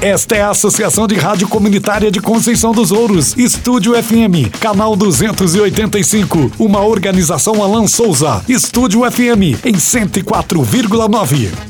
Esta é a Associação de Rádio Comunitária de Conceição dos Ouros, Estúdio FM, canal 285, uma organização Alan Souza, Estúdio FM, em 104,9.